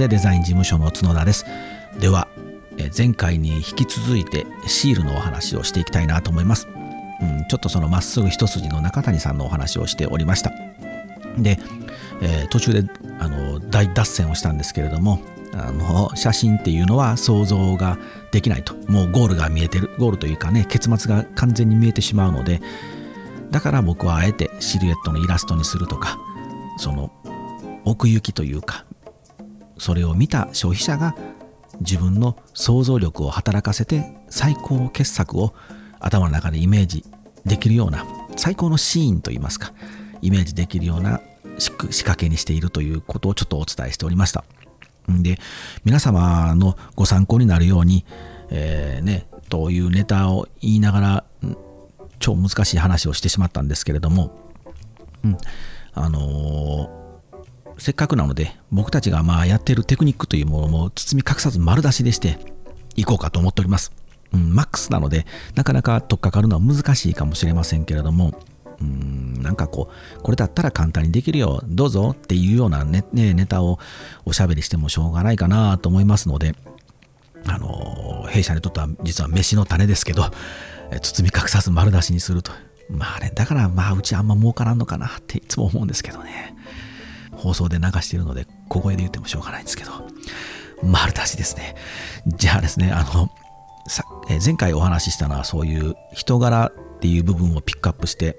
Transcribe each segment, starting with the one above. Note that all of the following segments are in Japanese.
こんにちはハリマゼデザイン事務所の角田です。では前回に引き続いてシールのお話をしていきたいなと思います、うん、ちょっとそのまっすぐ一筋の中谷さんのお話をしておりました。で、えー、途中であの大脱線をしたんですけれどもあの写真っていうのは想像ができないと。もうゴールが見えてる。ゴールというかね結末が完全に見えてしまうのでだから僕はあえてシルエットのイラストにするとかその奥行きというかそれを見た消費者が自分の想像力を働かせて最高の傑作を頭の中でイメージできるような最高のシーンといいますかイメージできるような仕掛けにしているということをちょっとお伝えしておりました。で皆様のご参考になるように、えー、ねというネタを言いながら超難しい話をしてしまったんですけれども、うん、あのー、せっかくなので僕たちがまあやってるテクニックというものも包み隠さず丸出しでしていこうかと思っております。うん、マックスなのでなかなか取っかかるのは難しいかもしれませんけれども、うん、なんかこう、これだったら簡単にできるよ、どうぞっていうようなネ,、ね、ネタをおしゃべりしてもしょうがないかなと思いますので、あの、弊社にとっては実は飯の種ですけど、包み隠さず丸出しにすると。まあね、だからまあうちあんま儲からんのかなっていつも思うんですけどね。放送で流しているので小声で言ってもしょうがないんですけど、丸出しですね。じゃあですね、あの、さえ前回お話ししたのはそういう人柄っていう部分をピックアップして、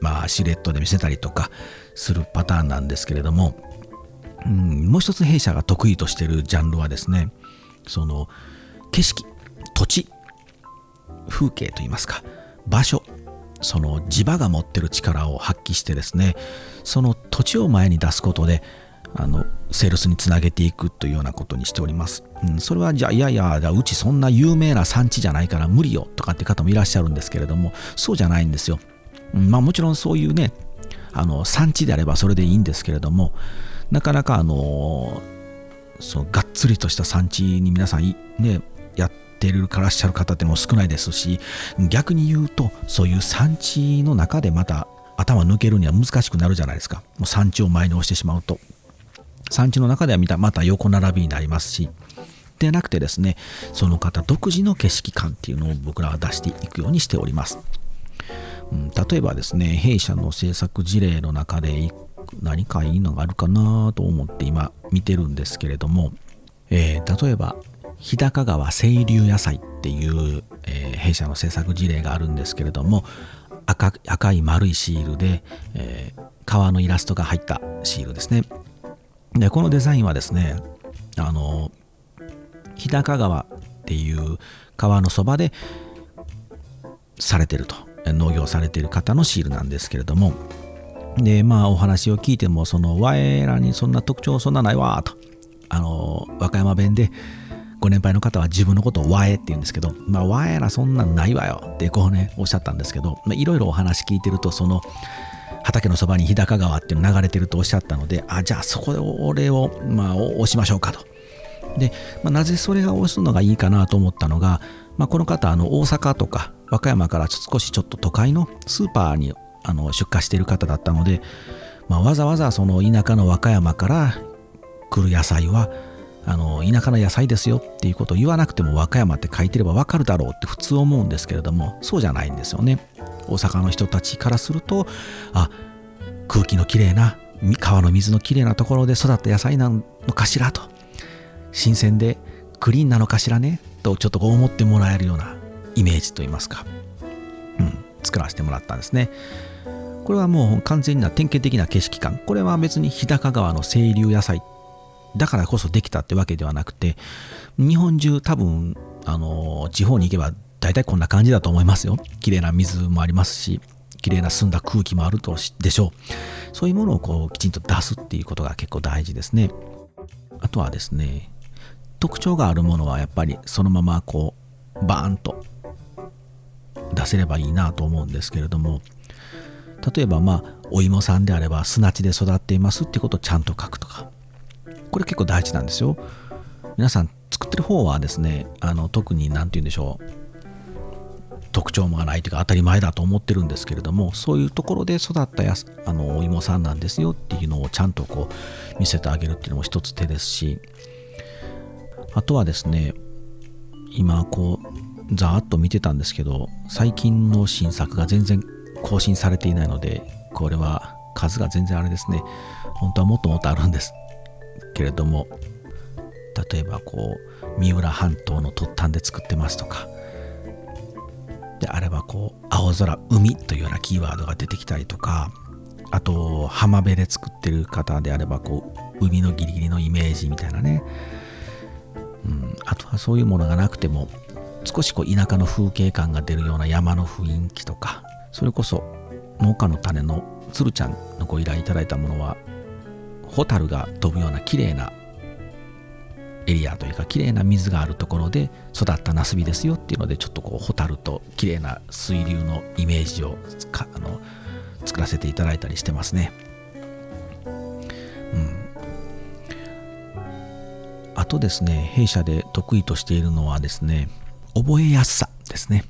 まあシルエットで見せたりとかするパターンなんですけれども、うん、もう一つ弊社が得意としてるジャンルはですね、その景色、土地、風景といいますか場所その地場が持ってる力を発揮してですねその土地を前に出すことであのセールスにつなげていくというようなことにしております。うん、それはじゃあいやいやうちそんな有名な産地じゃないから無理よとかって方もいらっしゃるんですけれどもそうじゃないんですよ。うん、まあもちろんそういうねあの産地であればそれでいいんですけれどもなかなかあのそうがっつりとした産地に皆さんねやっててるからっしゃる方っても少ないですし逆に言うとそういう産地の中でまた頭抜けるには難しくなるじゃないですか。もう産地を前に押してしまうと。産地の中ではまた横並びになりますし。でなくてですねその方独自の景色感っていうのを僕らは出していくようにしております、うん、例えばですね弊社の制作事例の中で何かいいのがあるかなと思って今見てるんですけれども、えー、例えば日高川清流野菜っていう、えー、弊社の制作事例があるんですけれども赤赤い丸いシールで、えー、川のイラストが入ったシールですね。でこのデザインはですねあの日高川っていう川のそばでされてると農業されてる方のシールなんですけれどもでまあお話を聞いてもその我らにそんな特徴そんなないわとあの和歌山弁でご年配の方は自分のことをわえって言うんですけど、まあ、わえらそんなんないわよってこうね、おっしゃったんですけど、いろいろお話聞いてると、その、畑のそばに日高川っていうの流れてるとおっしゃったので、あ、じゃあそこで俺を、まあ、押しましょうかと。で、まあ、なぜそれが押すのがいいかなと思ったのが、まあ、この方、あの、大阪とか和歌山から少しちょっと都会のスーパーにあの出荷している方だったので、まあ、わざわざその田舎の和歌山から来る野菜は、あの田舎の野菜ですよっていうことを言わなくても和歌山って書いてればわかるだろうって普通思うんですけれどもそうじゃないんですよね。大阪の人たちからするとあ空気のきれいな川の水のきれいなところで育った野菜なのかしらと。新鮮でクリーンなのかしらねとちょっとこう思ってもらえるようなイメージといいますか、うん、作らせてもらったんですね。これはもう完全な典型的な景色感。これは別に日高川の清流野菜だからこそできたってわけではなくて、日本中多分、あの、地方に行けば大体こんな感じだと思いますよ。綺麗な水もありますし、綺麗な澄んだ空気もあるとでしょう。そういうものをこうきちんと出すっていうことが結構大事ですね。あとはですね、特徴があるものはやっぱりそのままこう、バーンと出せればいいなと思うんですけれども、例えばまあ、お芋さんであれば砂地で育っていますってことをちゃんと書くとか、これ結構大事なんですよ。皆さん作ってる方はですね、あの特に何て言うんでしょう。特徴もないというか当たり前だと思ってるんですけれどもそういうところで育ったやあのお芋さんなんですよっていうのをちゃんとこう見せてあげるっていうのも一つ手ですしあとはですね今こうざーっと見てたんですけど最近の新作が全然更新されていないのでこれは数が全然あれですね本当はもっともっとあるんですけれども例えばこう三浦半島の突端で作ってますとかであればこう青空海というようなキーワードが出てきたりとかあと浜辺で作ってる方であればこう海のギリギリのイメージみたいなね、うん、あとはそういうものがなくても少しこう田舎の風景感が出るような山の雰囲気とかそれこそ農家の種の鶴ちゃんのご依頼いただいたものはホタルが飛ぶような綺麗なエリアというか綺麗な水があるところで育ったナスビですよっていうのでちょっとこうホタルと綺麗な水流のイメージをあの作らせていただいたりしてますね。うん、あとですね弊社で得意としているのはですね覚えやすさですね。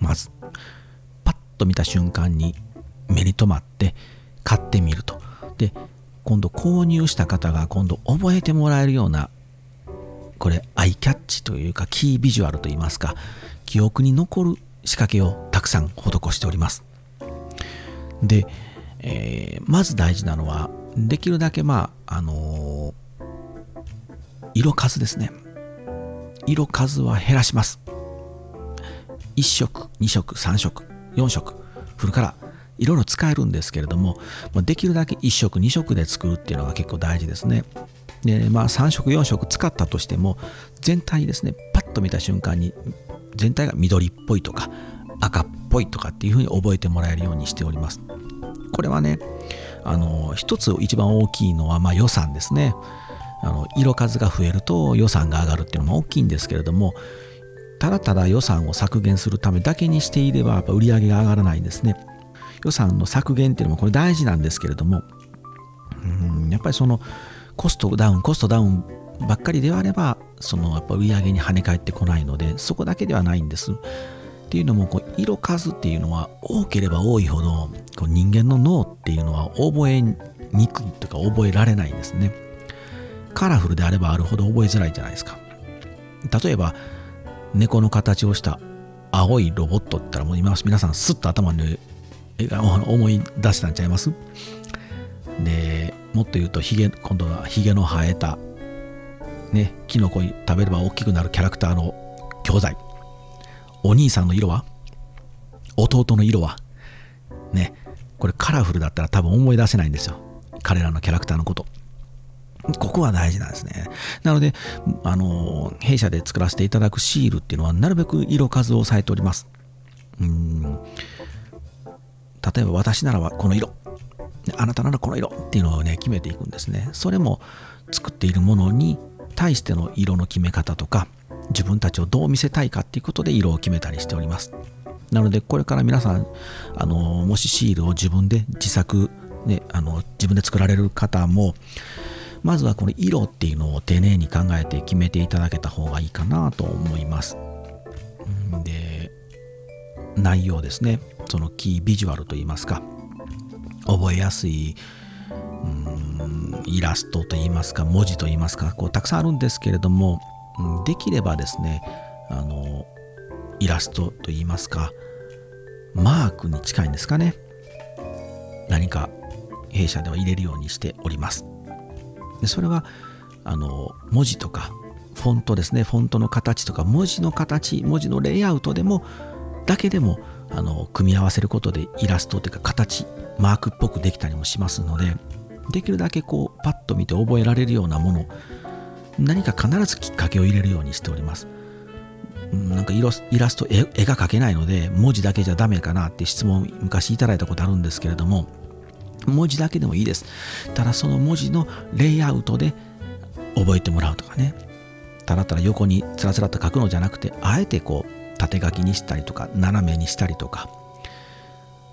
まずパッと見た瞬間に目に留まって買ってみると。で今度購入した方が今度覚えてもらえるようなこれアイキャッチというかキービジュアルといいますか記憶に残る仕掛けをたくさん施しております。で、えー、まず大事なのはできるだけまああのー、色数ですね。色数は減らします。1色2色3色4色フルカラー。いろいろ使えるんですけれども、できるだけ1色2色で作るっていうのが結構大事ですね。でまあ3色4色使ったとしても全体ですねパッと見た瞬間に全体が緑っぽいとか赤っぽいとかっていうふうに覚えてもらえるようにしております。これはねあの一つ一番大きいのはまあ予算ですね。あの色数が増えると予算が上がるっていうのも大きいんですけれどもただただ予算を削減するためだけにしていればやっぱ売り上げが上がらないんですね。予算の削減っていうのもこれ大事なんですけれどもうんやっぱりそのコストダウンコストダウンばっかりであればそのやっぱ売り上げに跳ね返ってこないのでそこだけではないんです。っていうのもこう色数っていうのは多ければ多いほどこう人間の脳っていうのは覚えにくいとか覚えられないんですね。カラフルであればあるほど覚えづらいじゃないですか。例えば猫の形をした青いロボットって言ったらもう今皆さんスッと頭に思い出したんちゃいます？でもっと言うとヒゲ今度はヒゲの生えたねキノコ食べれば大きくなるキャラクターの教材お兄さんの色は？弟の色は？ねこれカラフルだったら多分思い出せないんですよ。彼らのキャラクターのこと。ここは大事なんですね。なので、あの、弊社で作らせていただくシールっていうのは、なるべく色数を抑えております。例えば私ならばこの色。あなたならこの色っていうのをね決めていくんですね。それも作っているものに対しての色の決め方とか自分たちをどう見せたいかっていうことで色を決めたりしております。なのでこれから皆さんあのもしシールを自分で自作、ね、あの自分で作られる方もまずはこの色っていうのを丁寧に考えて決めていただけた方がいいかなと思います。で内容ですね。そのキービジュアルといいますか。覚えやすいうんイラストといいますか文字といいますかこうたくさんあるんですけれどもできればですねあのイラストといいますかマークに近いんですかね。何か弊社では入れるようにしております。でそれはあの文字とかフォントですね。フォントの形とか文字の形文字のレイアウトでもだけでもあの組み合わせることでイラストというか形マークっぽくできたりもしますのでできるだけこうパッと見て覚えられるようなもの何か必ずきっかけを入れるようにしております。なんかイラスト絵が描けないので文字だけじゃダメかなって質問昔いただいたことあるんですけれども文字だけでもいいです。ただその文字のレイアウトで覚えてもらうとかね。ただただ横につらつらと書くのじゃなくてあえてこう縦書きにしたりとか斜めにしたりとか。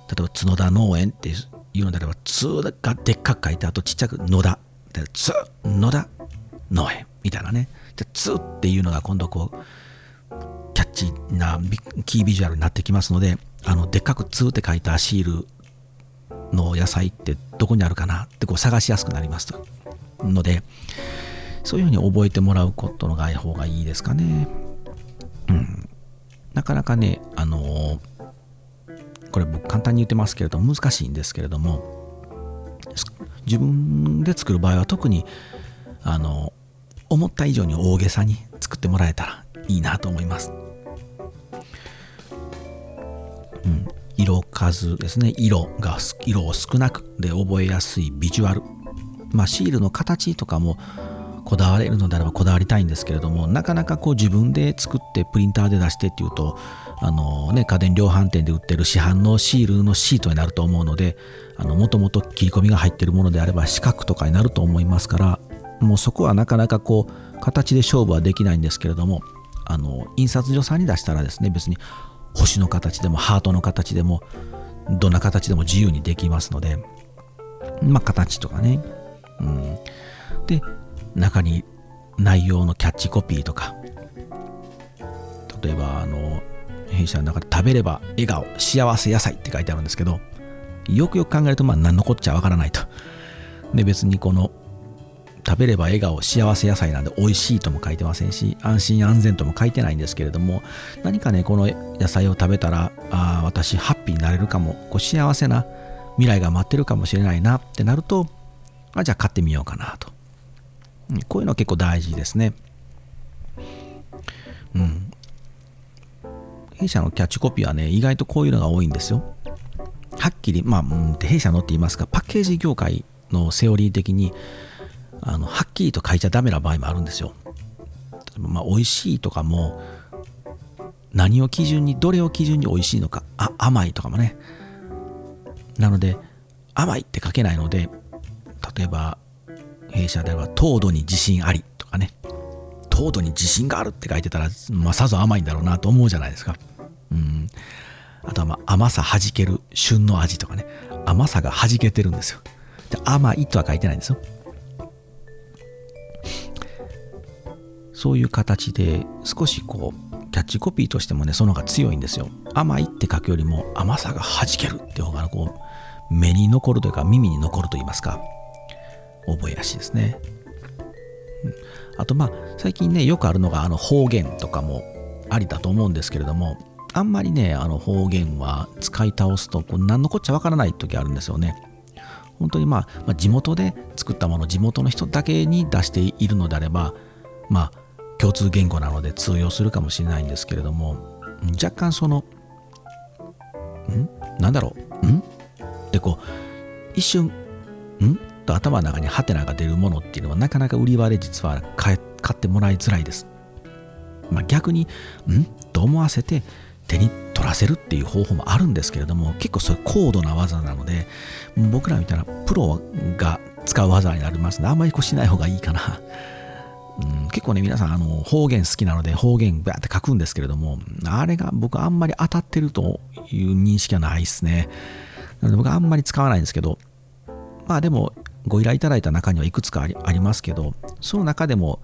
例えば角田農園っていうのであれば「つ」がでっかく書いてあとちっちゃく「野田」で「つ」「野田」農園。みたいなね。で「つ」っていうのが今度こうキャッチなキービジュアルになってきますのであのでっかく「2」って書いたシールの野菜ってどこにあるかなってこう探しやすくなりますと。のでそういうふうに覚えてもらうことの方がいいですかね。うん。なかなかね、あのー、これ僕簡単に言ってますけれども難しいんですけれども自分で作る場合は特にあの思った以上に大げさに作ってもらえたらいいなと思います。うん、色数ですね。色が色を少なくで覚えやすいビジュアル。まあシールの形とかもこだわれるのであればこだわりたいんですけれどもなかなかこう自分で作ってプリンターで出してっていうとあのね家電量販店で売ってる市販のシールのシートになると思うのでもともと切り込みが入ってるものであれば四角とかになると思いますからもうそこはなかなかこう形で勝負はできないんですけれどもあの印刷所さんに出したらですね別に星の形でもハートの形でもどんな形でも自由にできますのでまあ形とかね、うん、で中に内容のキャッチコピーとか。例えばあの弊社の中で食べれば笑顔幸せ野菜って書いてあるんですけどよくよく考えるとまあ何のこっちゃわからないと。で別にこの食べれば笑顔幸せ野菜なんで美味しいとも書いてませんし安心安全とも書いてないんですけれども何かねこの野菜を食べたらあ私ハッピーになれるかもこう幸せな未来が待ってるかもしれないなってなるとあじゃあ買ってみようかなと。こういうのは結構大事ですね。うん。弊社のキャッチコピーはね、意外とこういうのが多いんですよ。はっきり、まあ、弊社のって言いますか、パッケージ業界のセオリー的に、あのはっきりと書いちゃダメな場合もあるんですよ。まあ、美味しいとかも、何を基準に、どれを基準に美味しいのか、あ甘いとかもね。なので、甘いって書けないので、例えば、弊社では糖度に自信ありとかね。糖度に自信があるって書いてたら、まあ、さぞ甘いんだろうなと思うじゃないですか。うん。あとはまあ甘さはじける旬の味とかね。甘さがはじけてるんですよ。で甘いとは書いてないんですよ。そういう形で少しこうキャッチコピーとしてもねその方が強いんですよ。甘いって書くよりも甘さがはじけるって方がこう目に残るというか耳に残ると言いますか。覚えやすいですね。あとまあ最近ねよくあるのがあの方言とかもありだと思うんですけれどもあんまりねあの方言は使い倒すとこう何のこっちゃわからない時あるんですよね。本当にまあ、まあ、地元で作ったもの地元の人だけに出しているのであればまあ共通言語なので通用するかもしれないんですけれども若干そのん？なんだろう？ん？でこう一瞬ん？と頭の中にハテナが出るものっていうのはなかなか売り場で実は買ってもらいづらいです。まあ、逆に、ん？と思わせて手に取らせるっていう方法もあるんですけれども結構それ高度な技なので僕らみたいなプロが使う技になりますのであんまりこうしない方がいいかな。うん、結構ね皆さんあの方言好きなので方言バーって書くんですけれどもあれが僕あんまり当たってるという認識はないですね。なので僕あんまり使わないんですけどまあでもご依頼いただいた中にはいくつかありますけどその中でも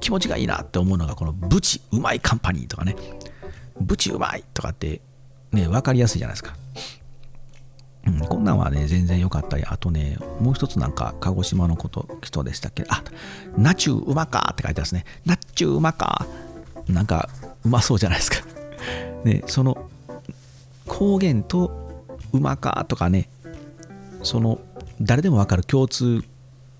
気持ちがいいなって思うのがこのブチうまいカンパニーとかね。ブチうまいとかってね分かりやすいじゃないですか、うん、こんなんはね全然良かったりあとねもう一つなんか鹿児島のこと人でしたっけ？あナチューうまかって書いてますね。ナチュうまかなんかうまそうじゃないですか。ねその方言とうまかとかねその誰でも分かる共通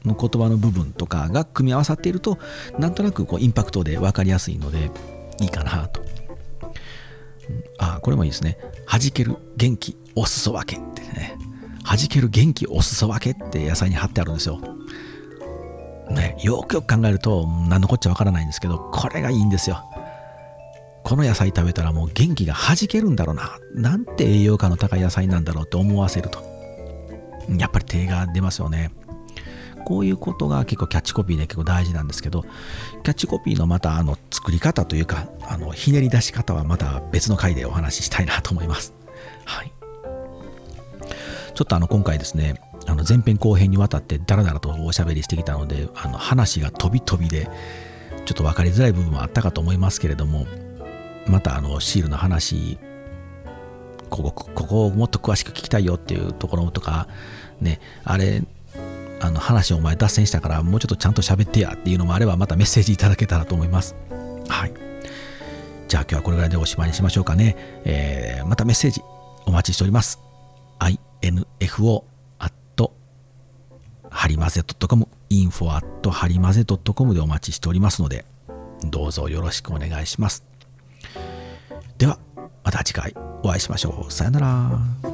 の言葉の部分とかが組み合わさっているとなんとなくこうインパクトで分かりやすいのでいいかなと。ああこれもいいですね。弾ける元気お裾分けってね。弾ける元気お裾分けって野菜に貼ってあるんですよ。ね、よくよく考えると何のこっちゃわからないんですけどこれがいいんですよ。この野菜食べたらもう元気が弾けるんだろうな。なんて栄養価の高い野菜なんだろうって思わせると。やっぱり手が出ますよね。こういうことが結構キャッチコピーで結構大事なんですけど、キャッチコピーのまたあの作り方というか、あのひねり出し方はまた別の回でお話ししたいなと思います。はい。ちょっとあの今回ですね、あの前編後編にわたってダラダラとおしゃべりしてきたので、あの話が飛び飛びで、ちょっと分かりづらい部分もあったかと思いますけれども、またあのシールの話ここここをもっと詳しく聞きたいよっていうところとかねあれあの話をお前脱線したからもうちょっとちゃんと喋ってやっていうのもあればまたメッセージいただけたらと思います。はい。じゃあ今日はこれぐらいでおしまいにしましょうかね、えー、またメッセージお待ちしております。info ハリマゼ .com info at ハリマゼ .com でお待ちしておりますのでどうぞよろしくお願いします。ではまた次回お会いしましょう。さよなら。